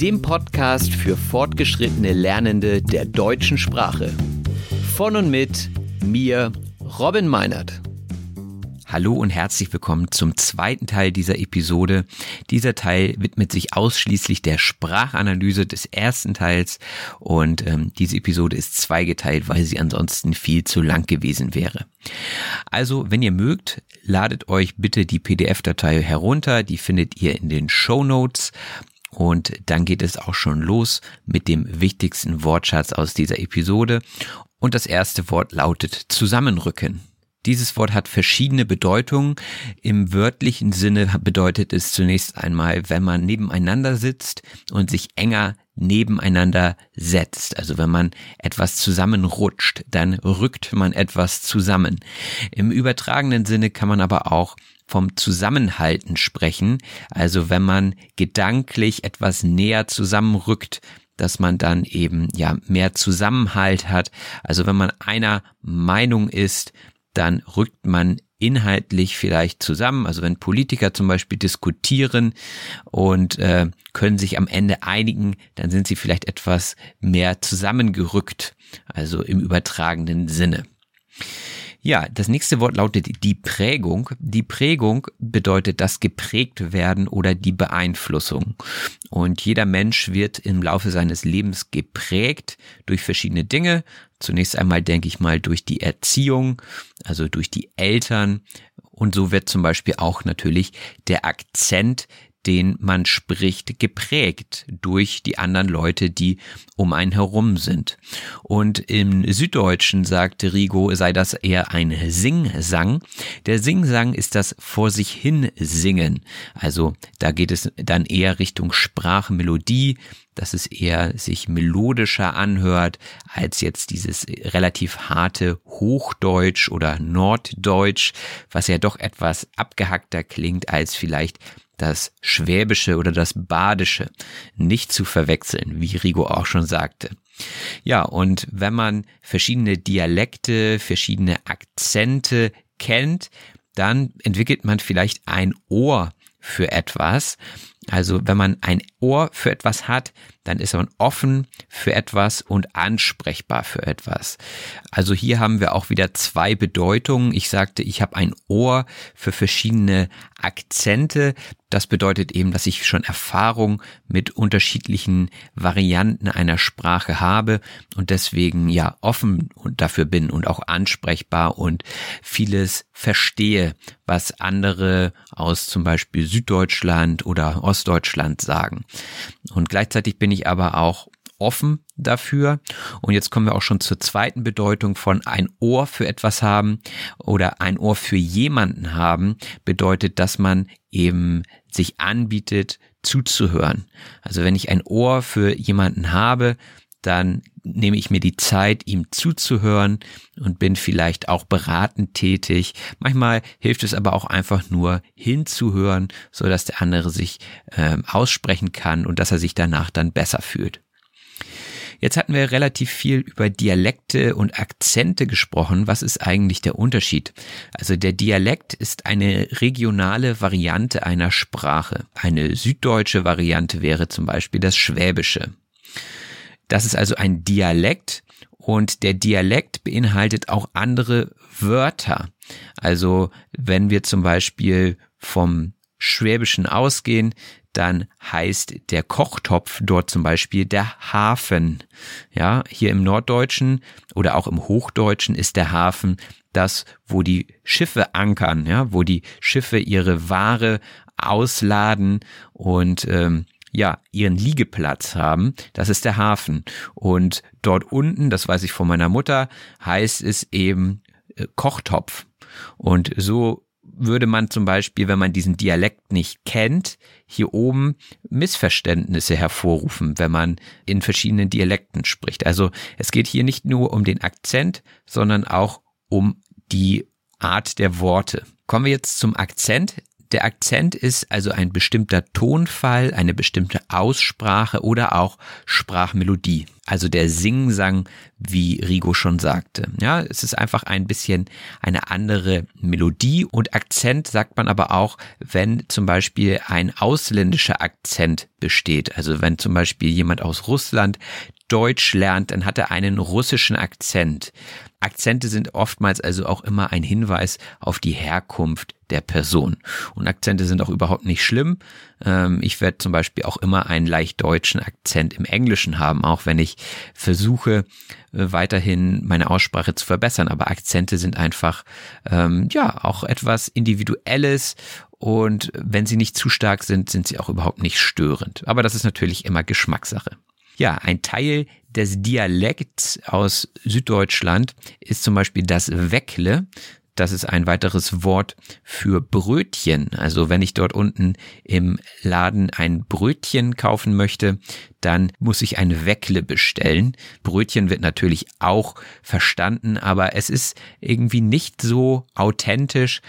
dem Podcast für fortgeschrittene Lernende der deutschen Sprache. Von und mit mir, Robin Meinert. Hallo und herzlich willkommen zum zweiten Teil dieser Episode. Dieser Teil widmet sich ausschließlich der Sprachanalyse des ersten Teils und ähm, diese Episode ist zweigeteilt, weil sie ansonsten viel zu lang gewesen wäre. Also, wenn ihr mögt, ladet euch bitte die PDF-Datei herunter, die findet ihr in den Show Notes. Und dann geht es auch schon los mit dem wichtigsten Wortschatz aus dieser Episode. Und das erste Wort lautet zusammenrücken. Dieses Wort hat verschiedene Bedeutungen. Im wörtlichen Sinne bedeutet es zunächst einmal, wenn man nebeneinander sitzt und sich enger nebeneinander setzt. Also wenn man etwas zusammenrutscht, dann rückt man etwas zusammen. Im übertragenen Sinne kann man aber auch vom Zusammenhalten sprechen. Also wenn man gedanklich etwas näher zusammenrückt, dass man dann eben ja mehr Zusammenhalt hat. Also wenn man einer Meinung ist, dann rückt man inhaltlich vielleicht zusammen. Also wenn Politiker zum Beispiel diskutieren und äh, können sich am Ende einigen, dann sind sie vielleicht etwas mehr zusammengerückt, also im übertragenen Sinne. Ja, das nächste Wort lautet die Prägung. Die Prägung bedeutet das geprägt werden oder die Beeinflussung. Und jeder Mensch wird im Laufe seines Lebens geprägt durch verschiedene Dinge. Zunächst einmal denke ich mal durch die Erziehung, also durch die Eltern. Und so wird zum Beispiel auch natürlich der Akzent, den man spricht, geprägt durch die anderen Leute, die um einen herum sind. Und im Süddeutschen sagte Rigo, sei das eher ein Singsang. Der Singsang ist das vor sich hin singen. Also da geht es dann eher Richtung Sprachmelodie, dass es eher sich melodischer anhört als jetzt dieses relativ harte Hochdeutsch oder Norddeutsch, was ja doch etwas abgehackter klingt als vielleicht das Schwäbische oder das Badische nicht zu verwechseln, wie Rigo auch schon sagte. Ja, und wenn man verschiedene Dialekte, verschiedene Akzente kennt, dann entwickelt man vielleicht ein Ohr für etwas. Also wenn man ein Ohr für etwas hat, dann ist man offen für etwas und ansprechbar für etwas. Also hier haben wir auch wieder zwei Bedeutungen. Ich sagte, ich habe ein Ohr für verschiedene Akzente. Das bedeutet eben, dass ich schon Erfahrung mit unterschiedlichen Varianten einer Sprache habe und deswegen ja offen dafür bin und auch ansprechbar und vieles verstehe, was andere aus zum Beispiel Süddeutschland oder Ostdeutschland sagen. Und gleichzeitig bin ich aber auch offen dafür. Und jetzt kommen wir auch schon zur zweiten Bedeutung von ein Ohr für etwas haben oder ein Ohr für jemanden haben, bedeutet, dass man eben sich anbietet, zuzuhören. Also wenn ich ein Ohr für jemanden habe, dann nehme ich mir die Zeit, ihm zuzuhören und bin vielleicht auch beratend tätig. Manchmal hilft es aber auch einfach nur hinzuhören, so dass der andere sich äh, aussprechen kann und dass er sich danach dann besser fühlt. Jetzt hatten wir relativ viel über Dialekte und Akzente gesprochen. Was ist eigentlich der Unterschied? Also der Dialekt ist eine regionale Variante einer Sprache. Eine süddeutsche Variante wäre zum Beispiel das Schwäbische. Das ist also ein Dialekt und der Dialekt beinhaltet auch andere Wörter. Also wenn wir zum Beispiel vom Schwäbischen ausgehen, dann heißt der Kochtopf dort zum Beispiel der Hafen. Ja, hier im Norddeutschen oder auch im Hochdeutschen ist der Hafen das, wo die Schiffe ankern, ja, wo die Schiffe ihre Ware ausladen und ähm, ja, ihren Liegeplatz haben, das ist der Hafen. Und dort unten, das weiß ich von meiner Mutter, heißt es eben äh, Kochtopf. Und so würde man zum Beispiel, wenn man diesen Dialekt nicht kennt, hier oben Missverständnisse hervorrufen, wenn man in verschiedenen Dialekten spricht. Also es geht hier nicht nur um den Akzent, sondern auch um die Art der Worte. Kommen wir jetzt zum Akzent. Der Akzent ist also ein bestimmter Tonfall, eine bestimmte Aussprache oder auch Sprachmelodie. Also der Singsang, wie Rigo schon sagte. Ja, es ist einfach ein bisschen eine andere Melodie und Akzent sagt man aber auch, wenn zum Beispiel ein ausländischer Akzent besteht. Also wenn zum Beispiel jemand aus Russland Deutsch lernt, dann hat er einen russischen Akzent. Akzente sind oftmals also auch immer ein Hinweis auf die Herkunft der Person. Und Akzente sind auch überhaupt nicht schlimm. Ähm, ich werde zum Beispiel auch immer einen leicht deutschen Akzent im Englischen haben, auch wenn ich versuche, äh, weiterhin meine Aussprache zu verbessern. Aber Akzente sind einfach, ähm, ja, auch etwas Individuelles und wenn sie nicht zu stark sind, sind sie auch überhaupt nicht störend. Aber das ist natürlich immer Geschmackssache. Ja, ein Teil des Dialekts aus Süddeutschland ist zum Beispiel das Weckle. Das ist ein weiteres Wort für Brötchen. Also wenn ich dort unten im Laden ein Brötchen kaufen möchte, dann muss ich ein Weckle bestellen. Brötchen wird natürlich auch verstanden, aber es ist irgendwie nicht so authentisch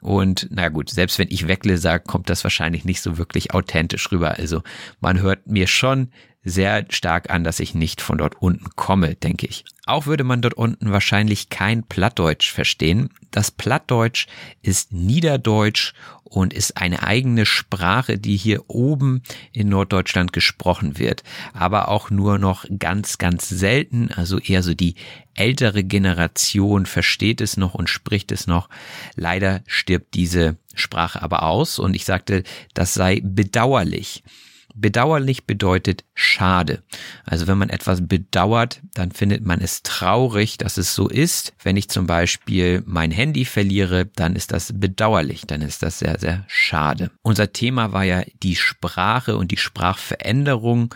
und na gut, selbst wenn ich Weckle sage, kommt das wahrscheinlich nicht so wirklich authentisch rüber. Also man hört mir schon sehr stark an, dass ich nicht von dort unten komme, denke ich. Auch würde man dort unten wahrscheinlich kein Plattdeutsch verstehen. Das Plattdeutsch ist Niederdeutsch und ist eine eigene Sprache, die hier oben in Norddeutschland gesprochen wird, aber auch nur noch ganz, ganz selten, also eher so die ältere Generation versteht es noch und spricht es noch. Leider stirbt diese Sprache aber aus und ich sagte, das sei bedauerlich. Bedauerlich bedeutet schade. Also wenn man etwas bedauert, dann findet man es traurig, dass es so ist. Wenn ich zum Beispiel mein Handy verliere, dann ist das bedauerlich, dann ist das sehr, sehr schade. Unser Thema war ja die Sprache und die Sprachveränderung.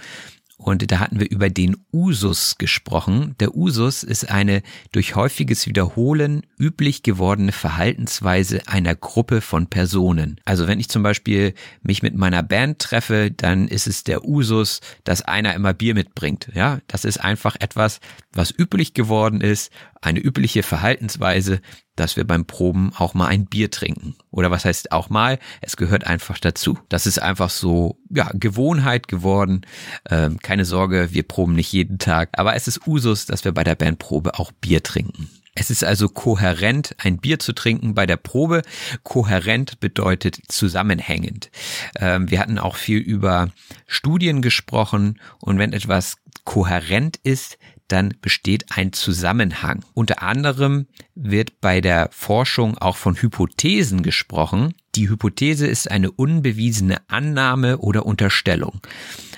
Und da hatten wir über den Usus gesprochen. Der Usus ist eine durch häufiges Wiederholen üblich gewordene Verhaltensweise einer Gruppe von Personen. Also wenn ich zum Beispiel mich mit meiner Band treffe, dann ist es der Usus, dass einer immer Bier mitbringt. Ja, das ist einfach etwas, was üblich geworden ist, eine übliche Verhaltensweise, dass wir beim Proben auch mal ein Bier trinken. Oder was heißt auch mal? Es gehört einfach dazu. Das ist einfach so, ja, Gewohnheit geworden. Ähm, keine Sorge, wir proben nicht jeden Tag. Aber es ist Usus, dass wir bei der Bandprobe auch Bier trinken. Es ist also kohärent, ein Bier zu trinken bei der Probe. Kohärent bedeutet zusammenhängend. Ähm, wir hatten auch viel über Studien gesprochen und wenn etwas kohärent ist, dann besteht ein Zusammenhang. Unter anderem wird bei der Forschung auch von Hypothesen gesprochen. Die Hypothese ist eine unbewiesene Annahme oder Unterstellung.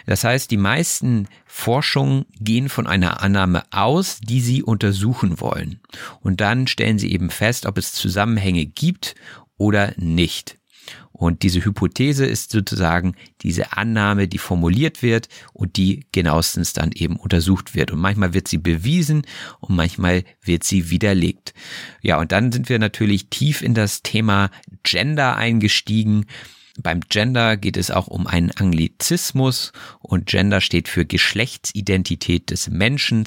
Das heißt, die meisten Forschungen gehen von einer Annahme aus, die sie untersuchen wollen. Und dann stellen sie eben fest, ob es Zusammenhänge gibt oder nicht. Und diese Hypothese ist sozusagen diese Annahme, die formuliert wird und die genauestens dann eben untersucht wird. Und manchmal wird sie bewiesen und manchmal wird sie widerlegt. Ja, und dann sind wir natürlich tief in das Thema Gender eingestiegen. beim Gender geht es auch um einen Anglizismus und Gender steht für Geschlechtsidentität des Menschen.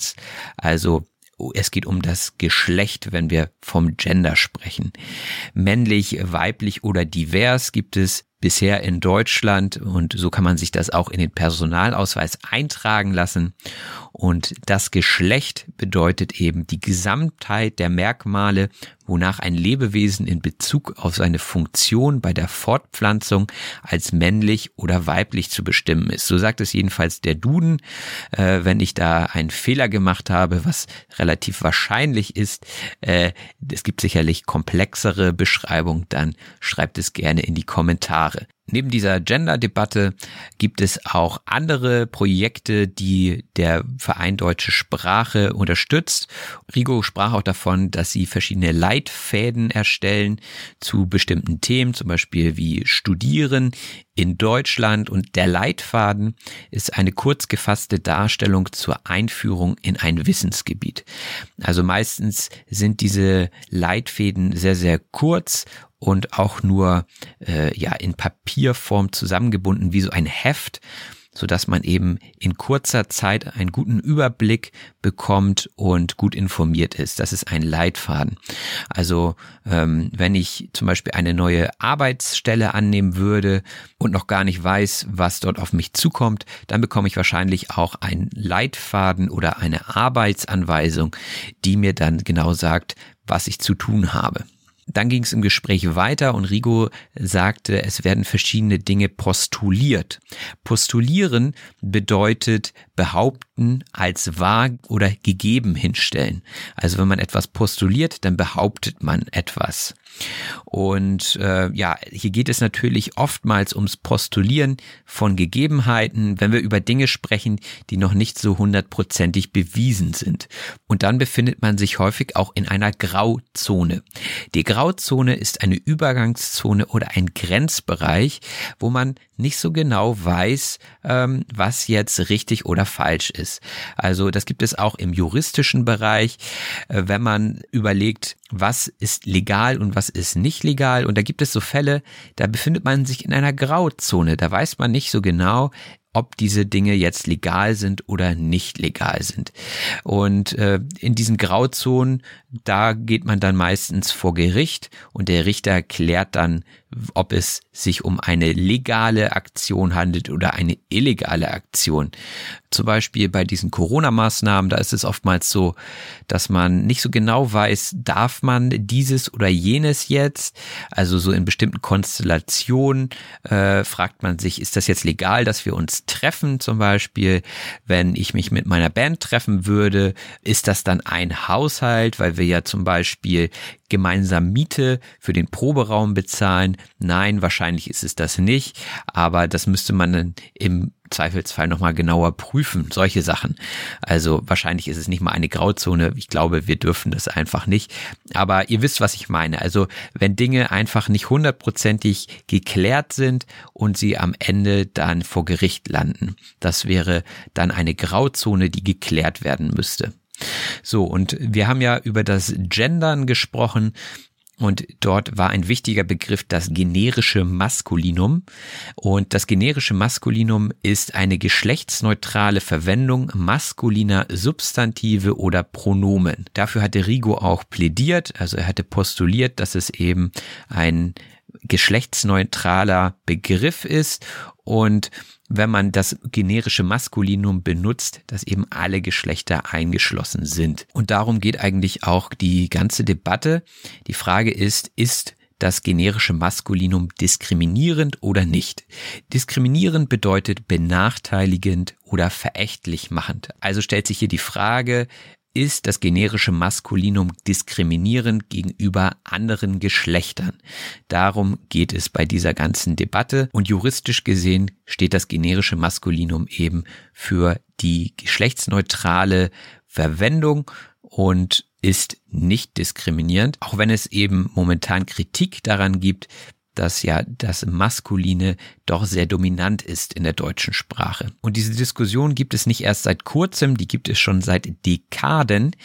Also es geht um das Geschlecht, wenn wir vom Gender sprechen. Männlich, weiblich oder divers gibt es bisher in Deutschland und so kann man sich das auch in den Personalausweis eintragen lassen. Und das Geschlecht bedeutet eben die Gesamtheit der Merkmale, wonach ein Lebewesen in Bezug auf seine Funktion bei der Fortpflanzung als männlich oder weiblich zu bestimmen ist. So sagt es jedenfalls der Duden. Äh, wenn ich da einen Fehler gemacht habe, was relativ wahrscheinlich ist, äh, es gibt sicherlich komplexere Beschreibungen, dann schreibt es gerne in die Kommentare. Neben dieser Gender-Debatte gibt es auch andere Projekte, die der Verein Deutsche Sprache unterstützt. Rigo sprach auch davon, dass sie verschiedene Leitfäden erstellen zu bestimmten Themen, zum Beispiel wie Studieren in Deutschland. Und der Leitfaden ist eine kurz gefasste Darstellung zur Einführung in ein Wissensgebiet. Also meistens sind diese Leitfäden sehr, sehr kurz und auch nur äh, ja in Papierform zusammengebunden wie so ein Heft, so dass man eben in kurzer Zeit einen guten Überblick bekommt und gut informiert ist. Das ist ein Leitfaden. Also ähm, wenn ich zum Beispiel eine neue Arbeitsstelle annehmen würde und noch gar nicht weiß, was dort auf mich zukommt, dann bekomme ich wahrscheinlich auch einen Leitfaden oder eine Arbeitsanweisung, die mir dann genau sagt, was ich zu tun habe. Dann ging es im Gespräch weiter und Rigo sagte, es werden verschiedene Dinge postuliert. Postulieren bedeutet behaupten als wahr oder gegeben hinstellen. Also wenn man etwas postuliert, dann behauptet man etwas. Und äh, ja, hier geht es natürlich oftmals ums Postulieren von Gegebenheiten, wenn wir über Dinge sprechen, die noch nicht so hundertprozentig bewiesen sind. Und dann befindet man sich häufig auch in einer Grauzone. Die Grauzone ist eine Übergangszone oder ein Grenzbereich, wo man nicht so genau weiß, ähm, was jetzt richtig oder falsch ist. Also das gibt es auch im juristischen Bereich, äh, wenn man überlegt, was ist legal und was ist nicht legal. Und da gibt es so Fälle, da befindet man sich in einer Grauzone. Da weiß man nicht so genau, ob diese Dinge jetzt legal sind oder nicht legal sind. Und äh, in diesen Grauzonen, da geht man dann meistens vor Gericht und der Richter klärt dann, ob es sich um eine legale Aktion handelt oder eine illegale Aktion. Zum Beispiel bei diesen Corona-Maßnahmen, da ist es oftmals so, dass man nicht so genau weiß, darf man dieses oder jenes jetzt? Also so in bestimmten Konstellationen äh, fragt man sich, ist das jetzt legal, dass wir uns treffen zum Beispiel? Wenn ich mich mit meiner Band treffen würde, ist das dann ein Haushalt, weil wir ja zum Beispiel gemeinsam Miete für den Proberaum bezahlen? Nein, wahrscheinlich ist es das nicht, aber das müsste man dann im Zweifelsfall nochmal genauer prüfen, solche Sachen. Also wahrscheinlich ist es nicht mal eine Grauzone. Ich glaube, wir dürfen das einfach nicht. Aber ihr wisst, was ich meine. Also wenn Dinge einfach nicht hundertprozentig geklärt sind und sie am Ende dann vor Gericht landen, das wäre dann eine Grauzone, die geklärt werden müsste. So, und wir haben ja über das Gendern gesprochen. Und dort war ein wichtiger Begriff das generische Maskulinum. Und das generische Maskulinum ist eine geschlechtsneutrale Verwendung maskuliner Substantive oder Pronomen. Dafür hatte Rigo auch plädiert, also er hatte postuliert, dass es eben ein geschlechtsneutraler Begriff ist und wenn man das generische Maskulinum benutzt, dass eben alle Geschlechter eingeschlossen sind. Und darum geht eigentlich auch die ganze Debatte. Die Frage ist, ist das generische Maskulinum diskriminierend oder nicht. Diskriminierend bedeutet benachteiligend oder verächtlich machend. Also stellt sich hier die Frage, ist das generische Maskulinum diskriminierend gegenüber anderen Geschlechtern. Darum geht es bei dieser ganzen Debatte und juristisch gesehen steht das generische Maskulinum eben für die geschlechtsneutrale Verwendung und ist nicht diskriminierend, auch wenn es eben momentan Kritik daran gibt, dass ja das Maskuline doch sehr dominant ist in der deutschen Sprache. Und diese Diskussion gibt es nicht erst seit kurzem, die gibt es schon seit Dekaden.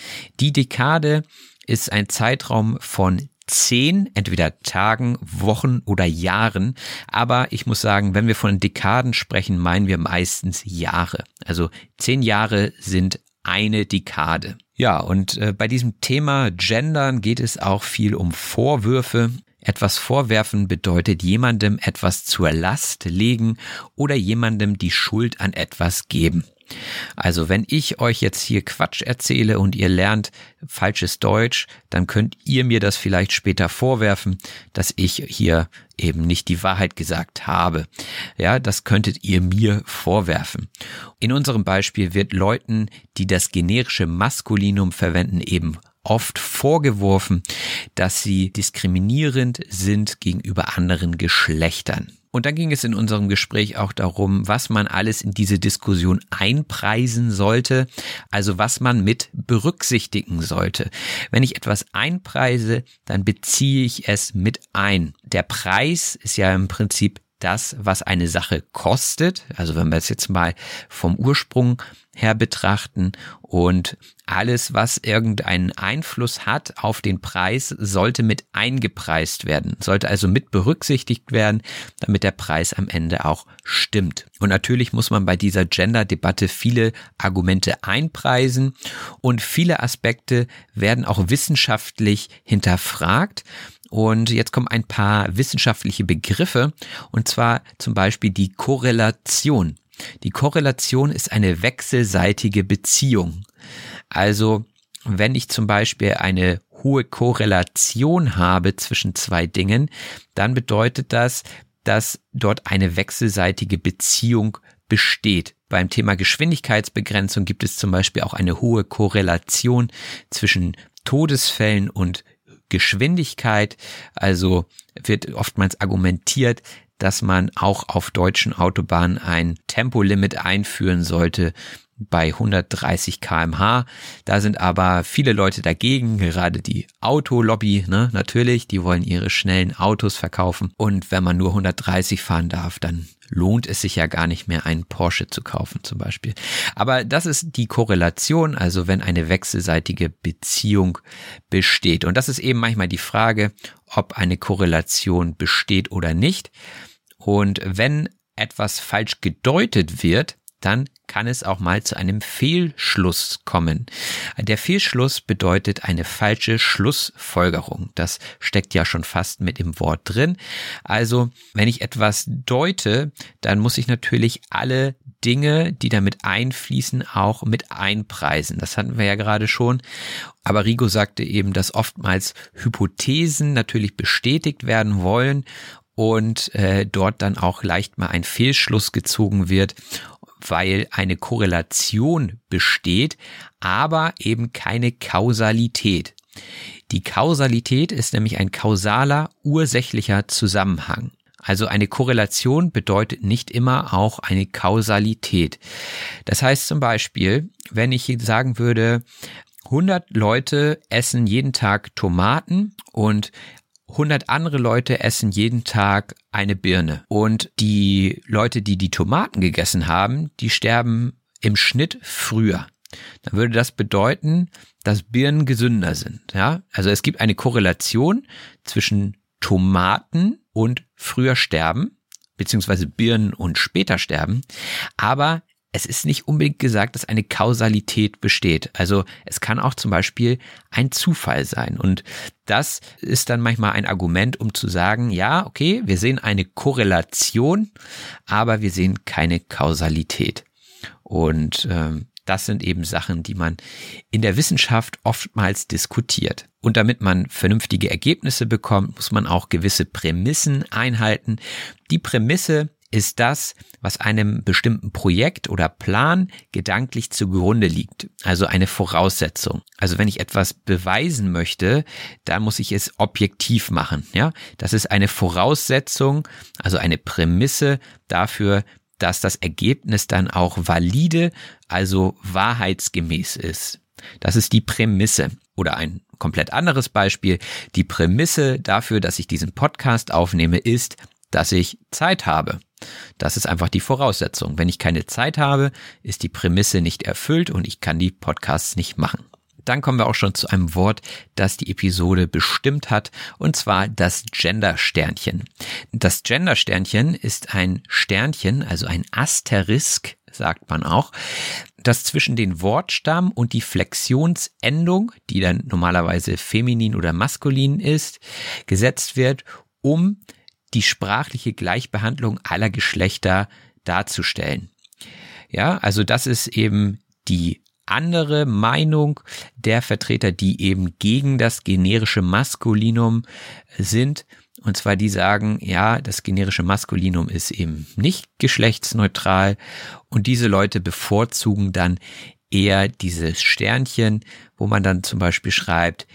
Die Dekade ist ein Zeitraum von zehn, entweder Tagen, Wochen oder Jahren. Aber ich muss sagen, wenn wir von Dekaden sprechen, meinen wir meistens Jahre. Also zehn Jahre sind eine Dekade. Ja, und äh, bei diesem Thema Gendern geht es auch viel um Vorwürfe. Etwas vorwerfen bedeutet jemandem etwas zur Last legen oder jemandem die Schuld an etwas geben. Also wenn ich euch jetzt hier Quatsch erzähle und ihr lernt falsches Deutsch, dann könnt ihr mir das vielleicht später vorwerfen, dass ich hier eben nicht die Wahrheit gesagt habe. Ja, das könntet ihr mir vorwerfen. In unserem Beispiel wird Leuten, die das generische Maskulinum verwenden, eben oft vorgeworfen, dass sie diskriminierend sind gegenüber anderen Geschlechtern. Und dann ging es in unserem Gespräch auch darum, was man alles in diese Diskussion einpreisen sollte, also was man mit berücksichtigen sollte. Wenn ich etwas einpreise, dann beziehe ich es mit ein. Der Preis ist ja im Prinzip das, was eine Sache kostet. Also wenn wir es jetzt mal vom Ursprung her betrachten und alles, was irgendeinen Einfluss hat auf den Preis, sollte mit eingepreist werden, sollte also mit berücksichtigt werden, damit der Preis am Ende auch stimmt. Und natürlich muss man bei dieser Gender-Debatte viele Argumente einpreisen und viele Aspekte werden auch wissenschaftlich hinterfragt. Und jetzt kommen ein paar wissenschaftliche Begriffe, und zwar zum Beispiel die Korrelation. Die Korrelation ist eine wechselseitige Beziehung. Also wenn ich zum Beispiel eine hohe Korrelation habe zwischen zwei Dingen, dann bedeutet das, dass dort eine wechselseitige Beziehung besteht. Beim Thema Geschwindigkeitsbegrenzung gibt es zum Beispiel auch eine hohe Korrelation zwischen Todesfällen und Geschwindigkeit. Also wird oftmals argumentiert, dass man auch auf deutschen Autobahnen ein Tempolimit einführen sollte bei 130 kmh. Da sind aber viele Leute dagegen, gerade die Autolobby, ne, natürlich, die wollen ihre schnellen Autos verkaufen. Und wenn man nur 130 fahren darf, dann lohnt es sich ja gar nicht mehr, einen Porsche zu kaufen zum Beispiel. Aber das ist die Korrelation, also wenn eine wechselseitige Beziehung besteht. Und das ist eben manchmal die Frage, ob eine Korrelation besteht oder nicht. Und wenn etwas falsch gedeutet wird, dann kann es auch mal zu einem Fehlschluss kommen. Der Fehlschluss bedeutet eine falsche Schlussfolgerung. Das steckt ja schon fast mit im Wort drin. Also, wenn ich etwas deute, dann muss ich natürlich alle Dinge, die damit einfließen, auch mit einpreisen. Das hatten wir ja gerade schon. Aber Rigo sagte eben, dass oftmals Hypothesen natürlich bestätigt werden wollen und äh, dort dann auch leicht mal ein Fehlschluss gezogen wird, weil eine Korrelation besteht, aber eben keine Kausalität. Die Kausalität ist nämlich ein kausaler, ursächlicher Zusammenhang. Also eine Korrelation bedeutet nicht immer auch eine Kausalität. Das heißt zum Beispiel, wenn ich sagen würde, 100 Leute essen jeden Tag Tomaten und 100 andere Leute essen jeden Tag eine Birne. Und die Leute, die die Tomaten gegessen haben, die sterben im Schnitt früher. Dann würde das bedeuten, dass Birnen gesünder sind. Ja, also es gibt eine Korrelation zwischen Tomaten und früher sterben, beziehungsweise Birnen und später sterben. Aber es ist nicht unbedingt gesagt, dass eine Kausalität besteht. Also es kann auch zum Beispiel ein Zufall sein. Und das ist dann manchmal ein Argument, um zu sagen, ja, okay, wir sehen eine Korrelation, aber wir sehen keine Kausalität. Und ähm, das sind eben Sachen, die man in der Wissenschaft oftmals diskutiert. Und damit man vernünftige Ergebnisse bekommt, muss man auch gewisse Prämissen einhalten. Die Prämisse ist das, was einem bestimmten Projekt oder Plan gedanklich zugrunde liegt. Also eine Voraussetzung. Also wenn ich etwas beweisen möchte, dann muss ich es objektiv machen. Ja, das ist eine Voraussetzung, also eine Prämisse dafür, dass das Ergebnis dann auch valide, also wahrheitsgemäß ist. Das ist die Prämisse. Oder ein komplett anderes Beispiel. Die Prämisse dafür, dass ich diesen Podcast aufnehme, ist, dass ich Zeit habe. Das ist einfach die Voraussetzung. Wenn ich keine Zeit habe, ist die Prämisse nicht erfüllt und ich kann die Podcasts nicht machen. Dann kommen wir auch schon zu einem Wort, das die Episode bestimmt hat, und zwar das Gender-Sternchen. Das Gender-Sternchen ist ein Sternchen, also ein Asterisk, sagt man auch, das zwischen den Wortstamm und die Flexionsendung, die dann normalerweise feminin oder maskulin ist, gesetzt wird, um die sprachliche Gleichbehandlung aller Geschlechter darzustellen. Ja, also das ist eben die andere Meinung der Vertreter, die eben gegen das generische Maskulinum sind. Und zwar die sagen, ja, das generische Maskulinum ist eben nicht geschlechtsneutral und diese Leute bevorzugen dann eher dieses Sternchen, wo man dann zum Beispiel schreibt,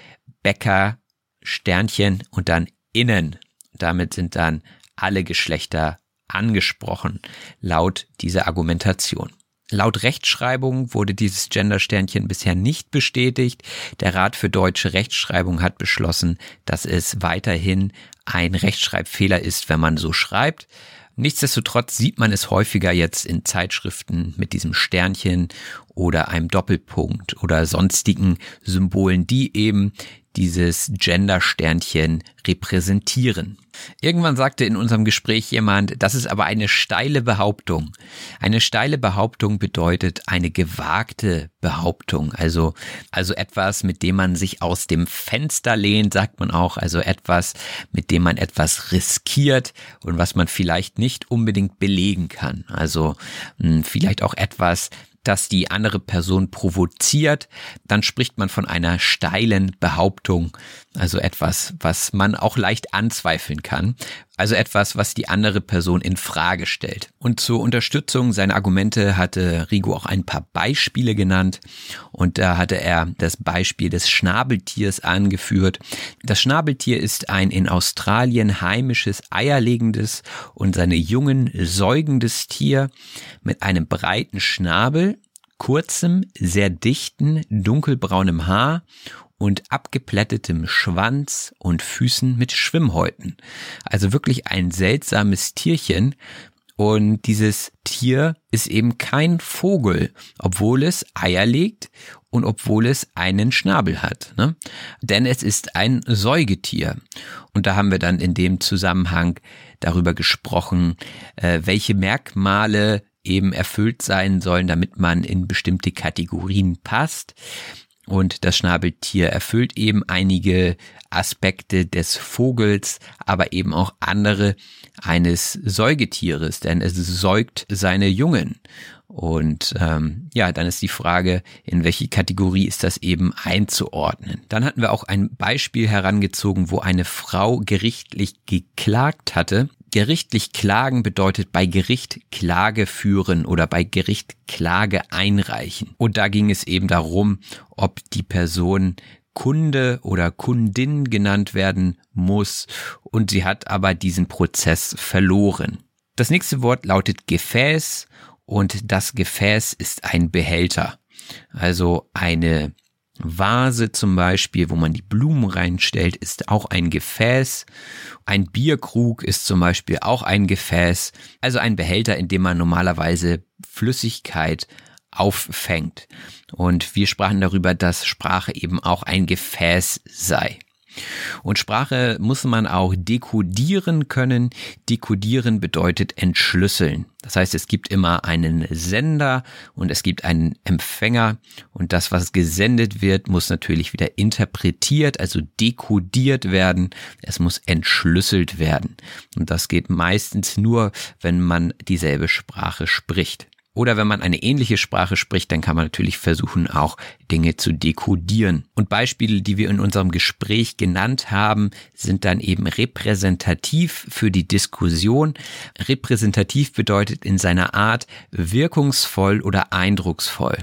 Bäcker, Sternchen und dann innen. Damit sind dann alle Geschlechter angesprochen, laut dieser Argumentation. Laut Rechtschreibung wurde dieses Gendersternchen bisher nicht bestätigt. Der Rat für deutsche Rechtschreibung hat beschlossen, dass es weiterhin ein Rechtschreibfehler ist, wenn man so schreibt. Nichtsdestotrotz sieht man es häufiger jetzt in Zeitschriften mit diesem Sternchen oder einem Doppelpunkt oder sonstigen Symbolen, die eben dieses Gender-Sternchen repräsentieren. Irgendwann sagte in unserem Gespräch jemand, das ist aber eine steile Behauptung. Eine steile Behauptung bedeutet eine gewagte Behauptung, also, also etwas, mit dem man sich aus dem Fenster lehnt, sagt man auch, also etwas, mit dem man etwas riskiert und was man vielleicht nicht unbedingt belegen kann. Also mh, hm, vielleicht auch etwas, das die andere Person provoziert, dann spricht man von einer steilen Behauptung, also etwas, was man auch leicht anzweifeln kann, also etwas, was die andere Person in Frage stellt. Und zur Unterstützung seiner Argumente hatte Rigo auch ein paar Beispiele genannt und da hatte er das Beispiel des Schnabeltiers angeführt. Das Schnabeltier ist ein in Australien heimisches eierlegendes und seine Jungen säugendes Tier mit einem breiten Schnabel kurzem, sehr dichten, dunkelbraunem Haar und abgeplättetem Schwanz und Füßen mit Schwimmhäuten. Also wirklich ein seltsames Tierchen. Und dieses Tier ist eben kein Vogel, obwohl es Eier legt und obwohl es einen Schnabel hat. Ne? Denn es ist ein Säugetier. Und da haben wir dann in dem Zusammenhang darüber gesprochen, äh, welche Merkmale eben erfüllt sein sollen, damit man in bestimmte Kategorien passt. Und das Schnabeltier erfüllt eben einige Aspekte des Vogels, aber eben auch andere eines Säugetieres, denn es säugt seine Jungen. Und ähm, ja, dann ist die Frage, in welche Kategorie ist das eben einzuordnen. Dann hatten wir auch ein Beispiel herangezogen, wo eine Frau gerichtlich geklagt hatte Gerichtlich klagen bedeutet bei Gericht Klage führen oder bei Gericht Klage einreichen. Und da ging es eben darum, ob die Person Kunde oder Kundin genannt werden muss und sie hat aber diesen Prozess verloren. Das nächste Wort lautet Gefäß und das Gefäß ist ein Behälter. Also eine Vase zum Beispiel, wo man die Blumen reinstellt, ist auch ein Gefäß. Ein Bierkrug ist zum Beispiel auch ein Gefäß, also ein Behälter, in dem man normalerweise Flüssigkeit auffängt. Und wir sprachen darüber, dass Sprache eben auch ein Gefäß sei. Und Sprache muss man auch dekodieren können. Dekodieren bedeutet entschlüsseln. Das heißt, es gibt immer einen Sender und es gibt einen Empfänger und das, was gesendet wird, muss natürlich wieder interpretiert, also dekodiert werden. Es muss entschlüsselt werden. Und das geht meistens nur, wenn man dieselbe Sprache spricht. Oder wenn man eine ähnliche Sprache spricht, dann kann man natürlich versuchen, auch Dinge zu dekodieren. Und Beispiele, die wir in unserem Gespräch genannt haben, sind dann eben repräsentativ für die Diskussion. Repräsentativ bedeutet in seiner Art wirkungsvoll oder eindrucksvoll.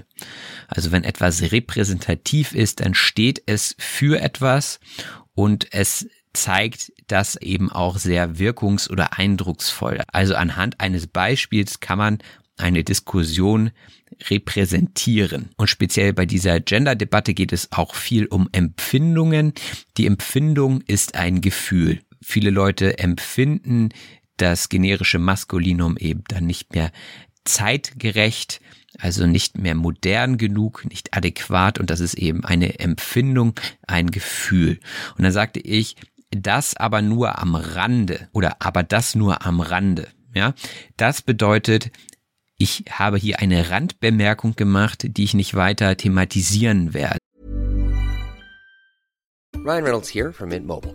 Also wenn etwas repräsentativ ist, dann steht es für etwas und es zeigt das eben auch sehr wirkungs- oder eindrucksvoll. Also anhand eines Beispiels kann man eine Diskussion repräsentieren. Und speziell bei dieser Gender-Debatte geht es auch viel um Empfindungen. Die Empfindung ist ein Gefühl. Viele Leute empfinden das generische Maskulinum eben dann nicht mehr zeitgerecht, also nicht mehr modern genug, nicht adäquat und das ist eben eine Empfindung, ein Gefühl. Und dann sagte ich, das aber nur am Rande oder aber das nur am Rande. Ja, das bedeutet, ich habe hier eine Randbemerkung gemacht, die ich nicht weiter thematisieren werde. Ryan Reynolds here from Mint Mobile.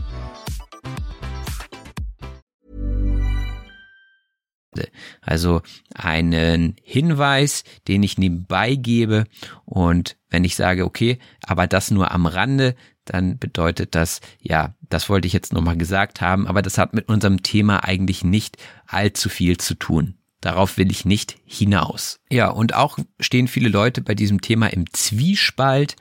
Also einen Hinweis, den ich nebenbei gebe und wenn ich sage, okay, aber das nur am Rande, dann bedeutet das, ja, das wollte ich jetzt nochmal gesagt haben, aber das hat mit unserem Thema eigentlich nicht allzu viel zu tun. Darauf will ich nicht hinaus. Ja, und auch stehen viele Leute bei diesem Thema im Zwiespalt.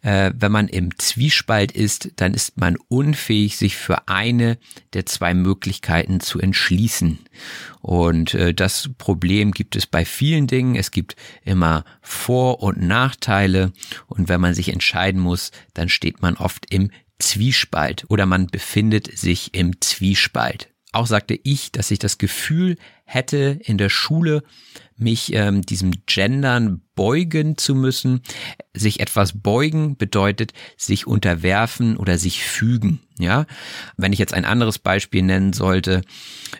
Äh, wenn man im Zwiespalt ist, dann ist man unfähig, sich für eine der zwei Möglichkeiten zu entschließen. Und äh, das Problem gibt es bei vielen Dingen. Es gibt immer Vor- und Nachteile. Und wenn man sich entscheiden muss, dann steht man oft im Zwiespalt oder man befindet sich im Zwiespalt. Auch sagte ich, dass ich das Gefühl hätte, in der Schule mich ähm, diesem Gendern beugen zu müssen. Sich etwas beugen bedeutet sich unterwerfen oder sich fügen. Ja, wenn ich jetzt ein anderes Beispiel nennen sollte,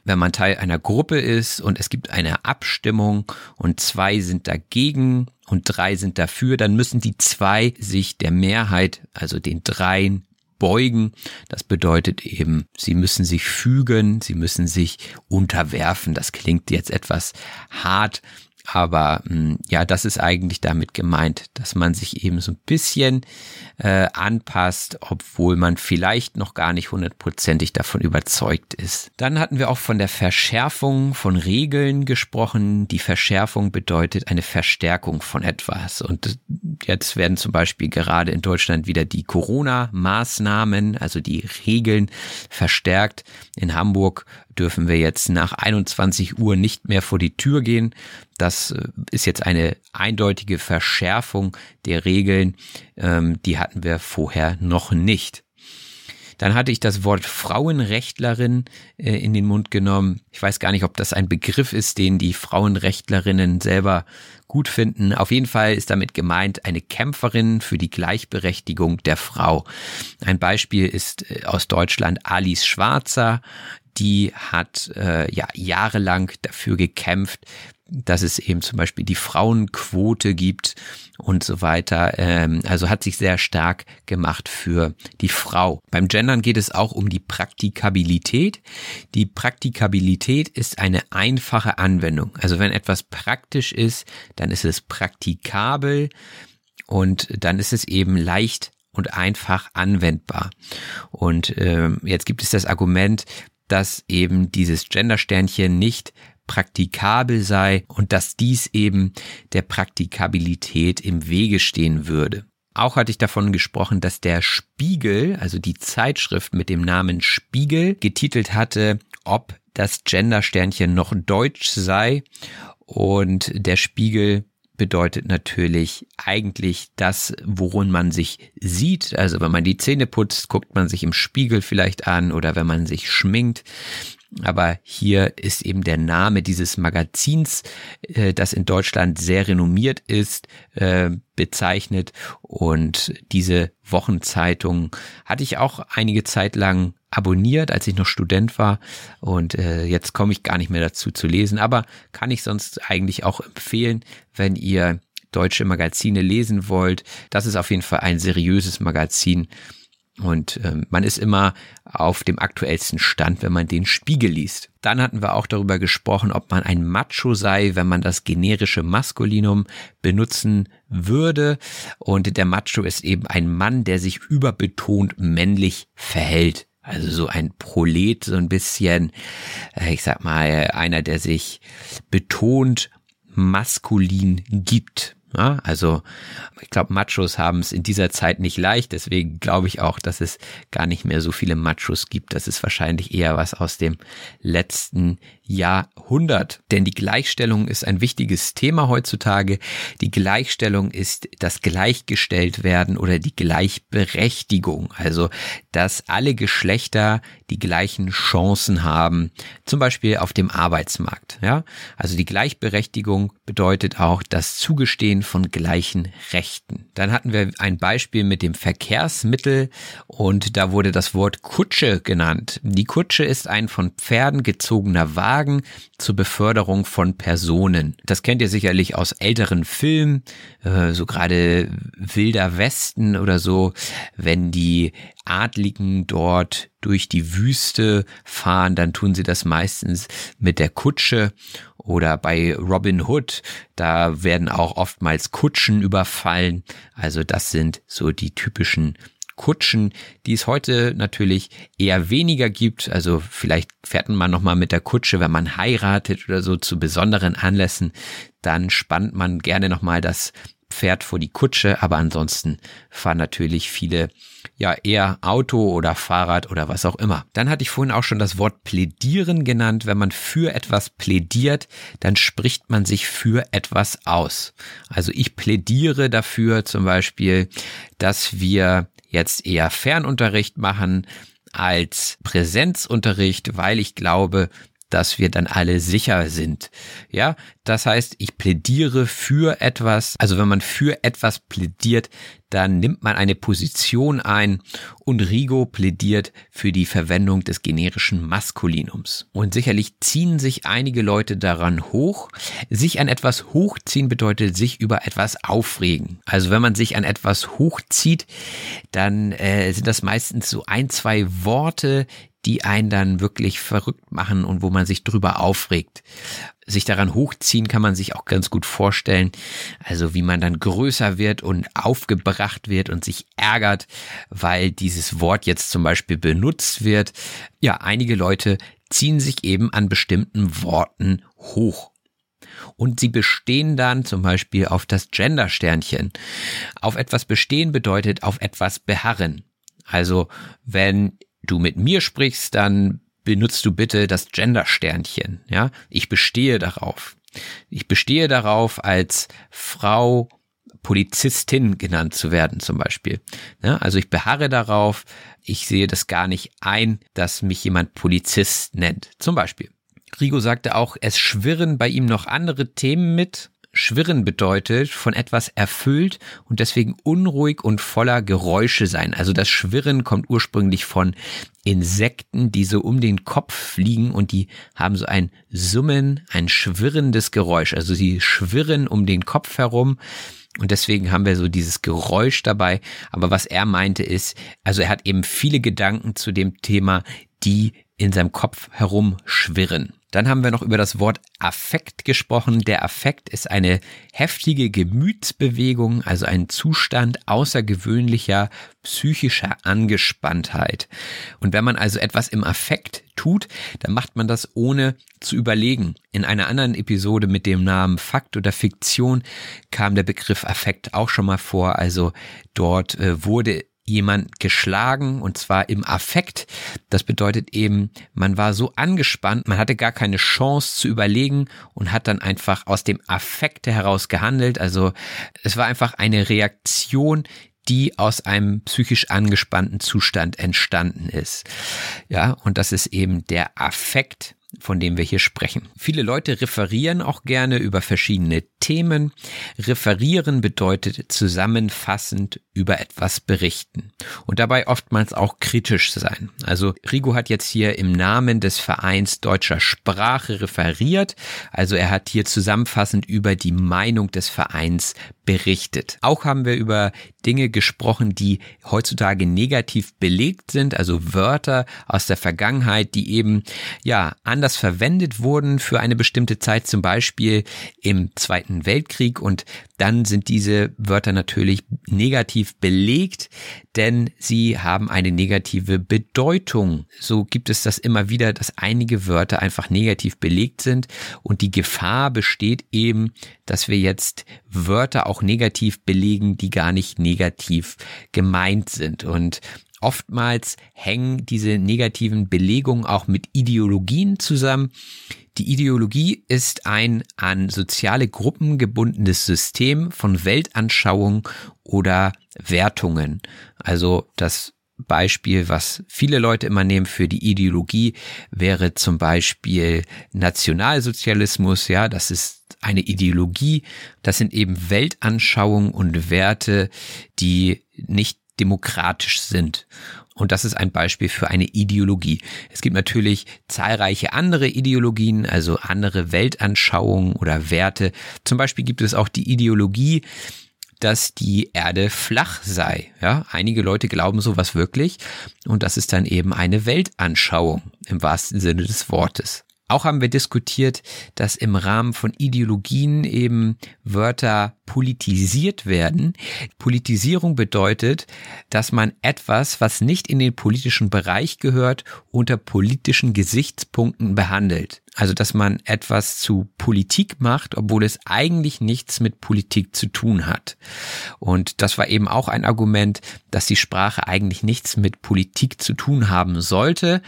wenn man Teil einer Gruppe ist und es gibt eine Abstimmung und zwei sind dagegen und drei sind dafür, dann müssen die zwei sich der Mehrheit, also den dreien, beugen. Das bedeutet eben, sie müssen sich fügen, sie müssen sich unterwerfen. Das klingt jetzt etwas hart, aber hm, ja, das ist eigentlich damit gemeint, dass man sich eben so ein bisschen äh, anpasst, obwohl man vielleicht noch gar nicht hundertprozentig davon überzeugt ist. Dann hatten wir auch von der Verschärfung von Regeln gesprochen. Die Verschärfung bedeutet eine Verstärkung von etwas. Und jetzt werden zum Beispiel gerade in Deutschland wieder die Corona-Maßnahmen, also die Regeln verstärkt. In Hamburg dürfen wir jetzt nach 21 Uhr nicht mehr vor die Tür gehen. Das äh, ist jetzt eine eindeutige Verschärfung der Regeln. Ähm, die hatten wir vorher noch nicht. Dann hatte ich das Wort Frauenrechtlerin äh, in den Mund genommen. Ich weiß gar nicht, ob das ein Begriff ist, den die Frauenrechtlerinnen selber gut finden. Auf jeden Fall ist damit gemeint eine Kämpferin für die Gleichberechtigung der Frau. Ein Beispiel ist äh, aus Deutschland Alice Schwarzer, die hat äh, ja jahrelang dafür gekämpft, dass es eben zum Beispiel die Frauenquote gibt und so weiter. Ähm, also hat sich sehr stark gemacht für die Frau. Beim Gendern geht es auch um die Praktikabilität. Die Praktikabilität ist eine einfache Anwendung. Also wenn etwas praktisch ist, dann ist es praktikabel und dann ist es eben leicht und einfach anwendbar. Und ähm, jetzt gibt es das Argument, dass eben dieses Gendersternchen nicht praktikabel sei und dass dies eben der Praktikabilität im Wege stehen würde. Auch hatte ich davon gesprochen, dass der Spiegel, also die Zeitschrift mit dem Namen Spiegel, getitelt hatte, ob das Gendersternchen noch deutsch sei. Und der Spiegel bedeutet natürlich eigentlich das, worin man sich sieht. Also wenn man die Zähne putzt, guckt man sich im Spiegel vielleicht an oder wenn man sich schminkt. Aber hier ist eben der Name dieses Magazins, äh, das in Deutschland sehr renommiert ist, äh, bezeichnet. Und diese Wochenzeitung hatte ich auch einige Zeit lang abonniert, als ich noch Student war. Und äh, jetzt komme ich gar nicht mehr dazu zu lesen. Aber kann ich sonst eigentlich auch empfehlen, wenn ihr deutsche Magazine lesen wollt, das ist auf jeden Fall ein seriöses Magazin. Und ähm, man ist immer auf dem aktuellsten Stand, wenn man den Spiegel liest. Dann hatten wir auch darüber gesprochen, ob man ein Macho sei, wenn man das generische Maskulinum benutzen würde. Und der Macho ist eben ein Mann, der sich überbetont männlich verhält. Also so ein Prolet, so ein bisschen, äh, ich sag mal, einer, der sich betont maskulin gibt. Ja, also ich glaube, Machos haben es in dieser Zeit nicht leicht, deswegen glaube ich auch, dass es gar nicht mehr so viele Machos gibt. Das ist wahrscheinlich eher was aus dem letzten Jahrhundert. Denn die Gleichstellung ist ein wichtiges Thema heutzutage. Die Gleichstellung ist das Gleichgestelltwerden oder die Gleichberechtigung. Also, dass alle Geschlechter die gleichen Chancen haben, zum Beispiel auf dem Arbeitsmarkt. Ja, also die Gleichberechtigung bedeutet auch das Zugestehen von gleichen Rechten. Dann hatten wir ein Beispiel mit dem Verkehrsmittel und da wurde das Wort Kutsche genannt. Die Kutsche ist ein von Pferden gezogener Wagen zur Beförderung von Personen. Das kennt ihr sicherlich aus älteren Filmen, äh, so gerade Wilder Westen oder so, wenn die Adligen dort durch die Wüste fahren, dann tun sie das meistens mit der Kutsche oder bei Robin Hood, da werden auch oftmals Kutschen überfallen. Also das sind so die typischen Kutschen, die es heute natürlich eher weniger gibt. Also vielleicht fährt man nochmal mit der Kutsche, wenn man heiratet oder so zu besonderen Anlässen, dann spannt man gerne nochmal das Pferd vor die Kutsche, aber ansonsten fahren natürlich viele ja eher Auto oder Fahrrad oder was auch immer. Dann hatte ich vorhin auch schon das Wort plädieren genannt. Wenn man für etwas plädiert, dann spricht man sich für etwas aus. Also ich plädiere dafür zum Beispiel, dass wir jetzt eher Fernunterricht machen als Präsenzunterricht, weil ich glaube, dass wir dann alle sicher sind. Ja, das heißt, ich plädiere für etwas. Also wenn man für etwas plädiert, dann nimmt man eine Position ein und Rigo plädiert für die Verwendung des generischen Maskulinums. Und sicherlich ziehen sich einige Leute daran hoch. Sich an etwas hochziehen bedeutet sich über etwas aufregen. Also wenn man sich an etwas hochzieht, dann äh, sind das meistens so ein, zwei Worte, die einen dann wirklich verrückt machen und wo man sich drüber aufregt. Sich daran hochziehen kann man sich auch ganz gut vorstellen. Also wie man dann größer wird und aufgebracht wird und sich ärgert, weil dieses Wort jetzt zum Beispiel benutzt wird. Ja, einige Leute ziehen sich eben an bestimmten Worten hoch. Und sie bestehen dann zum Beispiel auf das Gender-Sternchen. Auf etwas bestehen bedeutet auf etwas beharren. Also wenn du mit mir sprichst, dann benutzt du bitte das Gender-Sternchen. Ja, ich bestehe darauf. Ich bestehe darauf, als Frau Polizistin genannt zu werden, zum Beispiel. Ja, also ich beharre darauf. Ich sehe das gar nicht ein, dass mich jemand Polizist nennt, zum Beispiel. Rigo sagte auch, es schwirren bei ihm noch andere Themen mit. Schwirren bedeutet von etwas erfüllt und deswegen unruhig und voller Geräusche sein. Also das Schwirren kommt ursprünglich von Insekten, die so um den Kopf fliegen und die haben so ein Summen, ein schwirrendes Geräusch. Also sie schwirren um den Kopf herum. Und deswegen haben wir so dieses Geräusch dabei. Aber was er meinte ist, also er hat eben viele Gedanken zu dem Thema, die in seinem Kopf herumschwirren. Dann haben wir noch über das Wort Affekt gesprochen. Der Affekt ist eine heftige Gemütsbewegung, also ein Zustand außergewöhnlicher psychischer Angespanntheit. Und wenn man also etwas im Affekt tut, dann macht man das ohne zu überlegen. In einer anderen Episode mit dem Namen Fakt oder Fiktion kam der Begriff Affekt auch schon mal vor. Also dort äh, wurde jemand geschlagen und zwar im Affekt. Das bedeutet eben, man war so angespannt, man hatte gar keine Chance zu überlegen und hat dann einfach aus dem Affekte heraus gehandelt. Also es war einfach eine Reaktion, die aus einem psychisch angespannten Zustand entstanden ist. Ja, und das ist eben der Affekt von dem wir hier sprechen. Viele Leute referieren auch gerne über verschiedene Themen. Referieren bedeutet zusammenfassend über etwas berichten und dabei oftmals auch kritisch sein. Also Rigo hat jetzt hier im Namen des Vereins deutscher Sprache referiert, also er hat hier zusammenfassend über die Meinung des Vereins berichtet. Auch haben wir über Dinge gesprochen, die heutzutage negativ belegt sind, also Wörter aus der Vergangenheit, die eben ja anders verwendet wurden für eine bestimmte Zeit, zum Beispiel im Zweiten Weltkrieg und dann sind diese Wörter natürlich negativ belegt, denn sie haben eine negative Bedeutung. So gibt es das immer wieder, dass einige Wörter einfach negativ belegt sind und die Gefahr besteht eben, dass wir jetzt Wörter auch negativ belegen, die gar nicht negativ gemeint sind. Und oftmals hängen diese negativen Belegungen auch mit Ideologien zusammen, die Ideologie ist ein an soziale Gruppen gebundenes System von Weltanschauung oder Wertungen. Also das Beispiel, was viele Leute immer nehmen für die Ideologie, wäre zum Beispiel Nationalsozialismus. Ja, das ist eine Ideologie. Das sind eben Weltanschauungen und Werte, die nicht demokratisch sind. Und das ist ein Beispiel für eine Ideologie. Es gibt natürlich zahlreiche andere Ideologien, also andere Weltanschauungen oder Werte. Zum Beispiel gibt es auch die Ideologie, dass die Erde flach sei. Ja, einige Leute glauben sowas wirklich. Und das ist dann eben eine Weltanschauung im wahrsten Sinne des Wortes. Auch haben wir diskutiert, dass im Rahmen von Ideologien eben Wörter politisiert werden. Politisierung bedeutet, dass man etwas, was nicht in den politischen Bereich gehört, unter politischen Gesichtspunkten behandelt. Also, dass man etwas zu Politik macht, obwohl es eigentlich nichts mit Politik zu tun hat. Und das war eben auch ein Argument, dass die Sprache eigentlich nichts mit Politik zu tun haben sollte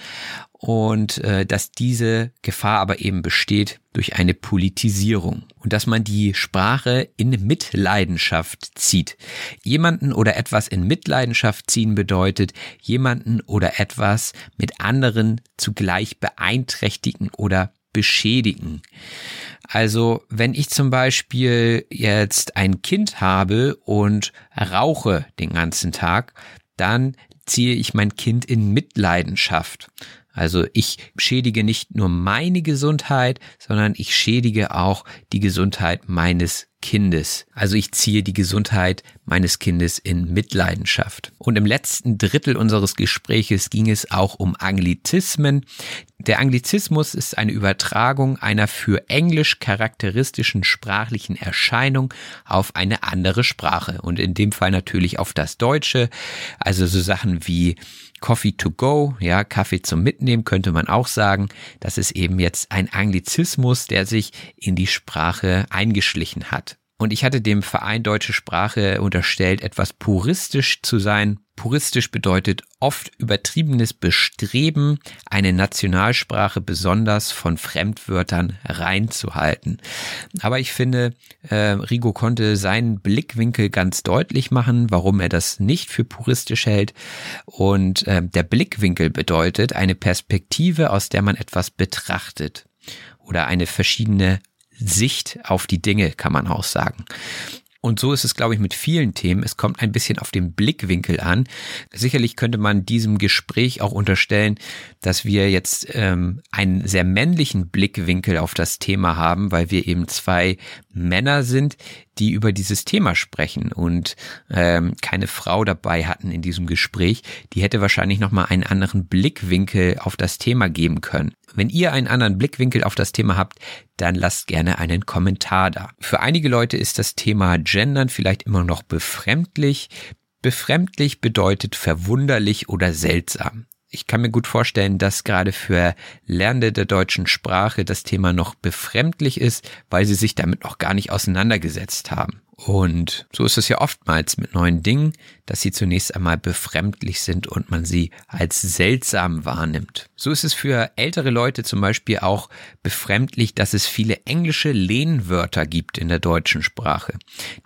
und äh, dass diese Gefahr aber eben besteht durch eine Politisierung und dass man die Sprache in Mitleidenschaft zieht. Jemanden oder etwas in Mitleidenschaft ziehen bedeutet, jemanden oder etwas mit anderen zugleich beeinträchtigen oder beschädigen. Also wenn ich zum Beispiel jetzt ein Kind habe und rauche den ganzen Tag, dann ziehe ich mein Kind in Mitleidenschaft. Also ich schädige nicht nur meine Gesundheit, sondern ich schädige auch die Gesundheit meines Kindes. Also ich ziehe die Gesundheit meines Kindes in Mitleidenschaft. Und im letzten Drittel unseres Gespräches ging es auch um Anglizismen. Der Anglizismus ist eine Übertragung einer für Englisch charakteristischen sprachlichen Erscheinung auf eine andere Sprache und in dem Fall natürlich auf das Deutsche. Also so Sachen wie Coffee to go, ja, Kaffee zum Mitnehmen könnte man auch sagen. Das ist eben jetzt ein Anglizismus, der sich in die Sprache eingeschlichen hat. Und ich hatte dem Verein Deutsche Sprache unterstellt, etwas puristisch zu sein. Puristisch bedeutet oft übertriebenes Bestreben, eine Nationalsprache besonders von Fremdwörtern reinzuhalten. Aber ich finde, äh, Rigo konnte seinen Blickwinkel ganz deutlich machen, warum er das nicht für puristisch hält. Und äh, der Blickwinkel bedeutet eine Perspektive, aus der man etwas betrachtet oder eine verschiedene Sicht auf die Dinge, kann man auch sagen. Und so ist es, glaube ich, mit vielen Themen. Es kommt ein bisschen auf den Blickwinkel an. Sicherlich könnte man diesem Gespräch auch unterstellen, dass wir jetzt ähm, einen sehr männlichen Blickwinkel auf das Thema haben, weil wir eben zwei Männer sind, die über dieses Thema sprechen und ähm, keine Frau dabei hatten in diesem Gespräch, die hätte wahrscheinlich nochmal einen anderen Blickwinkel auf das Thema geben können. Wenn ihr einen anderen Blickwinkel auf das Thema habt, dann lasst gerne einen Kommentar da. Für einige Leute ist das Thema Gendern vielleicht immer noch befremdlich. Befremdlich bedeutet verwunderlich oder seltsam ich kann mir gut vorstellen, dass gerade für Lernende der deutschen Sprache das Thema noch befremdlich ist, weil sie sich damit noch gar nicht auseinandergesetzt haben. Und so ist es ja oftmals mit neuen Dingen, dass sie zunächst einmal befremdlich sind und man sie als seltsam wahrnimmt. So ist es für ältere Leute zum Beispiel auch befremdlich, dass es viele englische Lehnwörter gibt in der deutschen Sprache.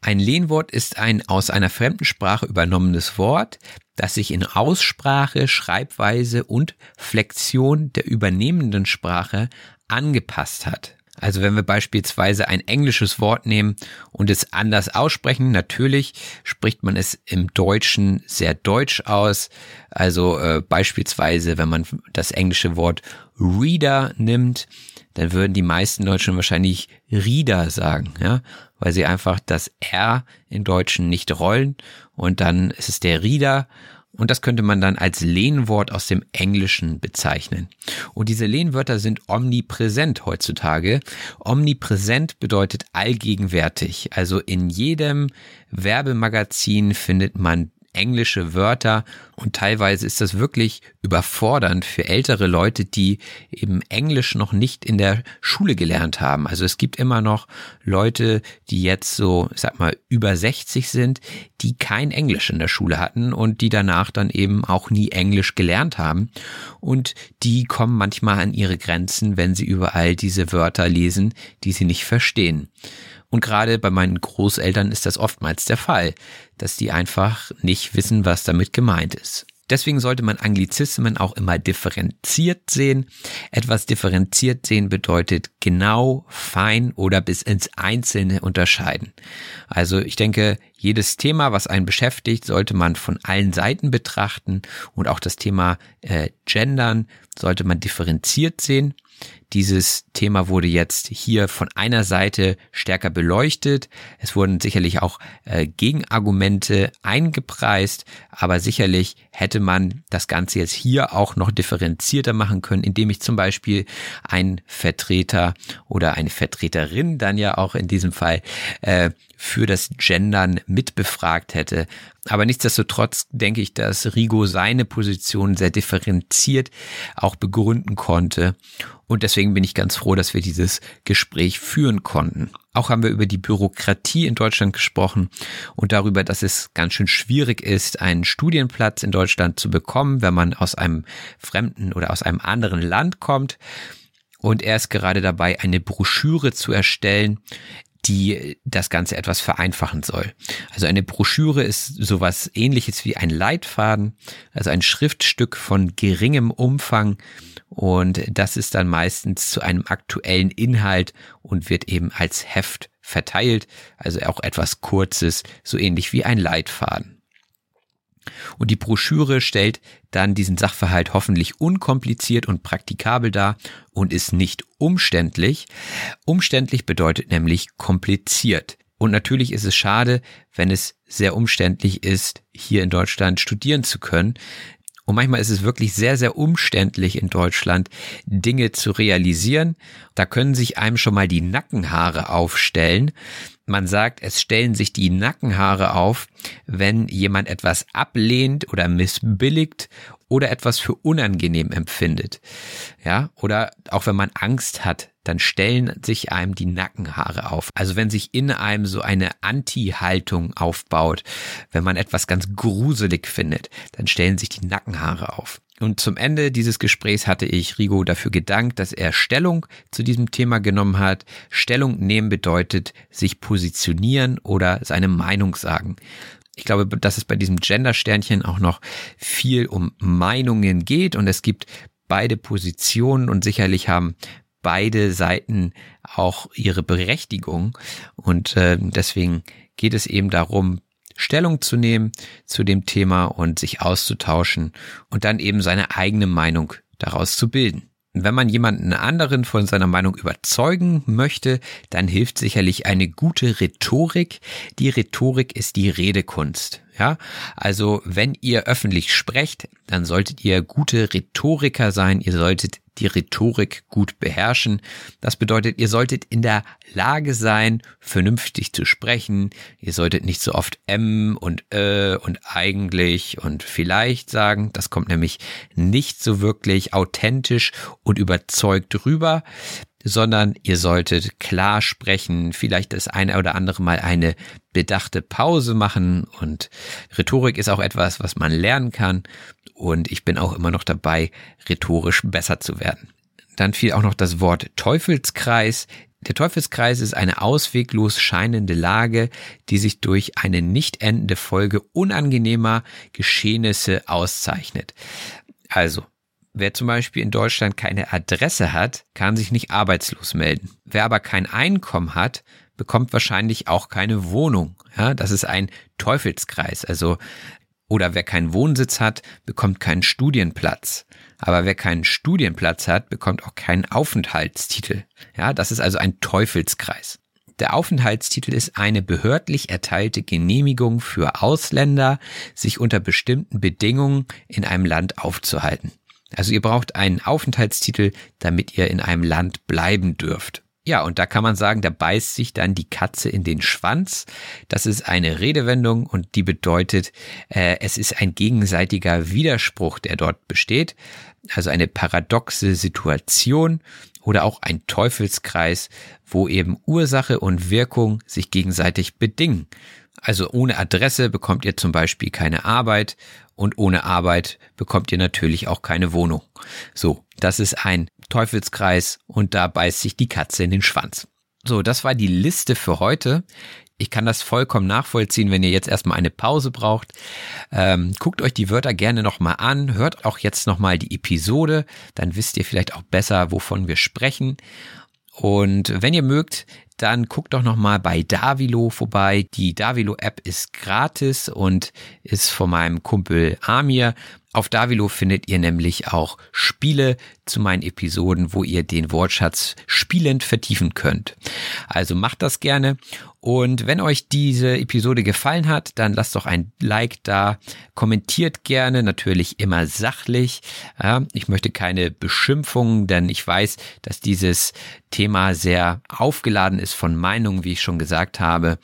Ein Lehnwort ist ein aus einer fremden Sprache übernommenes Wort, das sich in Aussprache, Schreibweise und Flexion der übernehmenden Sprache angepasst hat. Also wenn wir beispielsweise ein englisches Wort nehmen und es anders aussprechen, natürlich spricht man es im Deutschen sehr deutsch aus. Also äh, beispielsweise, wenn man das englische Wort Reader nimmt, dann würden die meisten Deutschen wahrscheinlich Reader sagen, ja, weil sie einfach das R in Deutschen nicht rollen und dann ist es der Reader und das könnte man dann als Lehnwort aus dem Englischen bezeichnen. Und diese Lehnwörter sind omnipräsent heutzutage. Omnipräsent bedeutet allgegenwärtig. Also in jedem Werbemagazin findet man englische Wörter und teilweise ist das wirklich überfordernd für ältere Leute, die eben Englisch noch nicht in der Schule gelernt haben. Also es gibt immer noch Leute, die jetzt so, ich sag mal, über 60 sind, die kein Englisch in der Schule hatten und die danach dann eben auch nie Englisch gelernt haben. Und die kommen manchmal an ihre Grenzen, wenn sie überall diese Wörter lesen, die sie nicht verstehen. Und gerade bei meinen Großeltern ist das oftmals der Fall, dass die einfach nicht wissen, was damit gemeint ist. Deswegen sollte man Anglizismen auch immer differenziert sehen. Etwas differenziert sehen bedeutet genau, fein oder bis ins Einzelne unterscheiden. Also ich denke, jedes Thema, was einen beschäftigt, sollte man von allen Seiten betrachten und auch das Thema äh, Gendern sollte man differenziert sehen. Dieses Thema wurde jetzt hier von einer Seite stärker beleuchtet. Es wurden sicherlich auch äh, Gegenargumente eingepreist, aber sicherlich hätte man das Ganze jetzt hier auch noch differenzierter machen können, indem ich zum Beispiel einen Vertreter oder eine Vertreterin dann ja auch in diesem Fall äh, für das Gendern mitbefragt hätte. Aber nichtsdestotrotz denke ich, dass Rigo seine Position sehr differenziert auch begründen konnte. Und deswegen bin ich ganz froh, dass wir dieses Gespräch führen konnten. Auch haben wir über die Bürokratie in Deutschland gesprochen und darüber, dass es ganz schön schwierig ist, einen Studienplatz in Deutschland zu bekommen, wenn man aus einem fremden oder aus einem anderen Land kommt. Und er ist gerade dabei, eine Broschüre zu erstellen, die das Ganze etwas vereinfachen soll. Also eine Broschüre ist sowas ähnliches wie ein Leitfaden, also ein Schriftstück von geringem Umfang und das ist dann meistens zu einem aktuellen Inhalt und wird eben als Heft verteilt, also auch etwas Kurzes, so ähnlich wie ein Leitfaden. Und die Broschüre stellt dann diesen Sachverhalt hoffentlich unkompliziert und praktikabel dar und ist nicht umständlich. Umständlich bedeutet nämlich kompliziert. Und natürlich ist es schade, wenn es sehr umständlich ist, hier in Deutschland studieren zu können. Und manchmal ist es wirklich sehr, sehr umständlich in Deutschland, Dinge zu realisieren. Da können sich einem schon mal die Nackenhaare aufstellen, man sagt, es stellen sich die Nackenhaare auf, wenn jemand etwas ablehnt oder missbilligt oder etwas für unangenehm empfindet. Ja, oder auch wenn man Angst hat, dann stellen sich einem die Nackenhaare auf. Also wenn sich in einem so eine Anti-Haltung aufbaut, wenn man etwas ganz gruselig findet, dann stellen sich die Nackenhaare auf. Und zum Ende dieses Gesprächs hatte ich Rigo dafür gedankt, dass er Stellung zu diesem Thema genommen hat. Stellung nehmen bedeutet sich positionieren oder seine Meinung sagen. Ich glaube, dass es bei diesem Gender-Sternchen auch noch viel um Meinungen geht und es gibt beide Positionen und sicherlich haben beide Seiten auch ihre Berechtigung und äh, deswegen geht es eben darum, Stellung zu nehmen zu dem Thema und sich auszutauschen und dann eben seine eigene Meinung daraus zu bilden. Wenn man jemanden anderen von seiner Meinung überzeugen möchte, dann hilft sicherlich eine gute Rhetorik. Die Rhetorik ist die Redekunst. Ja, also wenn ihr öffentlich sprecht, dann solltet ihr gute Rhetoriker sein. Ihr solltet die Rhetorik gut beherrschen. Das bedeutet, ihr solltet in der Lage sein, vernünftig zu sprechen. Ihr solltet nicht so oft M und Ö und eigentlich und vielleicht sagen. Das kommt nämlich nicht so wirklich authentisch und überzeugt rüber sondern ihr solltet klar sprechen, vielleicht das eine oder andere Mal eine bedachte Pause machen und Rhetorik ist auch etwas, was man lernen kann und ich bin auch immer noch dabei, rhetorisch besser zu werden. Dann fiel auch noch das Wort Teufelskreis. Der Teufelskreis ist eine ausweglos scheinende Lage, die sich durch eine nicht endende Folge unangenehmer Geschehnisse auszeichnet. Also, wer zum Beispiel in Deutschland keine Adresse hat, kann sich nicht arbeitslos melden. Wer aber kein Einkommen hat, bekommt wahrscheinlich auch keine Wohnung. Ja, das ist ein Teufelskreis. Also, oder wer keinen Wohnsitz hat, bekommt keinen Studienplatz. Aber wer keinen Studienplatz hat, bekommt auch keinen Aufenthaltstitel. Ja, das ist also ein Teufelskreis. Der Aufenthaltstitel ist eine behördlich erteilte Genehmigung für Ausländer, sich unter bestimmten Bedingungen in einem Land aufzuhalten. Also ihr braucht einen Aufenthaltstitel, damit ihr in einem Land bleiben dürft. Ja, und da kann man sagen, da beißt sich dann die Katze in den Schwanz. Das ist eine Redewendung und die bedeutet, äh, es ist ein gegenseitiger Widerspruch, der dort besteht. Also eine paradoxe Situation oder auch ein Teufelskreis, wo eben Ursache und Wirkung sich gegenseitig bedingen. Also ohne Adresse bekommt ihr zum Beispiel keine Arbeit und ohne Arbeit bekommt ihr natürlich auch keine Wohnung. So, das ist ein Teufelskreis und da beißt sich die Katze in den Schwanz. So, das war die Liste für heute. Ich kann das vollkommen nachvollziehen, wenn ihr jetzt erstmal eine Pause braucht. Ähm, guckt euch die Wörter gerne nochmal an, hört auch jetzt nochmal die Episode, dann wisst ihr vielleicht auch besser, wovon wir sprechen. Und wenn ihr mögt, dann guckt doch nochmal bei Davilo vorbei. Die Davilo-App ist gratis und ist von meinem Kumpel Amir. Auf Davilo findet ihr nämlich auch Spiele zu meinen Episoden, wo ihr den Wortschatz spielend vertiefen könnt. Also macht das gerne. Und wenn euch diese Episode gefallen hat, dann lasst doch ein Like da, kommentiert gerne, natürlich immer sachlich. Ich möchte keine Beschimpfungen, denn ich weiß, dass dieses Thema sehr aufgeladen ist von Meinungen, wie ich schon gesagt habe.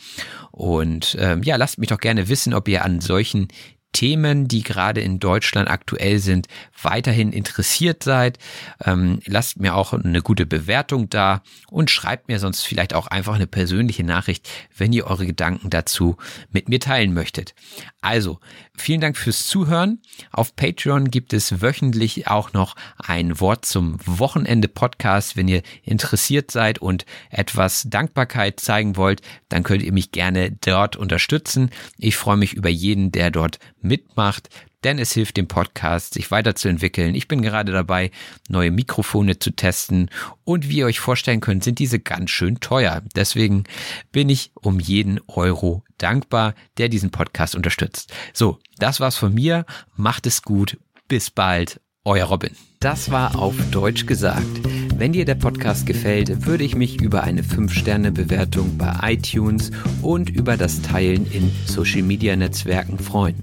Und ähm, ja, lasst mich doch gerne wissen, ob ihr an solchen Themen, die gerade in Deutschland aktuell sind, weiterhin interessiert seid. Ähm, lasst mir auch eine gute Bewertung da und schreibt mir sonst vielleicht auch einfach eine persönliche Nachricht, wenn ihr eure Gedanken dazu mit mir teilen möchtet. Also, vielen Dank fürs Zuhören. Auf Patreon gibt es wöchentlich auch noch ein Wort zum Wochenende Podcast. Wenn ihr interessiert seid und etwas Dankbarkeit zeigen wollt, dann könnt ihr mich gerne dort unterstützen. Ich freue mich über jeden, der dort mitmacht, denn es hilft dem Podcast, sich weiterzuentwickeln. Ich bin gerade dabei, neue Mikrofone zu testen und wie ihr euch vorstellen könnt, sind diese ganz schön teuer. Deswegen bin ich um jeden Euro dankbar, der diesen Podcast unterstützt. So, das war's von mir. Macht es gut. Bis bald. Euer Robin. Das war auf Deutsch gesagt. Wenn dir der Podcast gefällt, würde ich mich über eine 5-Sterne-Bewertung bei iTunes und über das Teilen in Social-Media-Netzwerken freuen.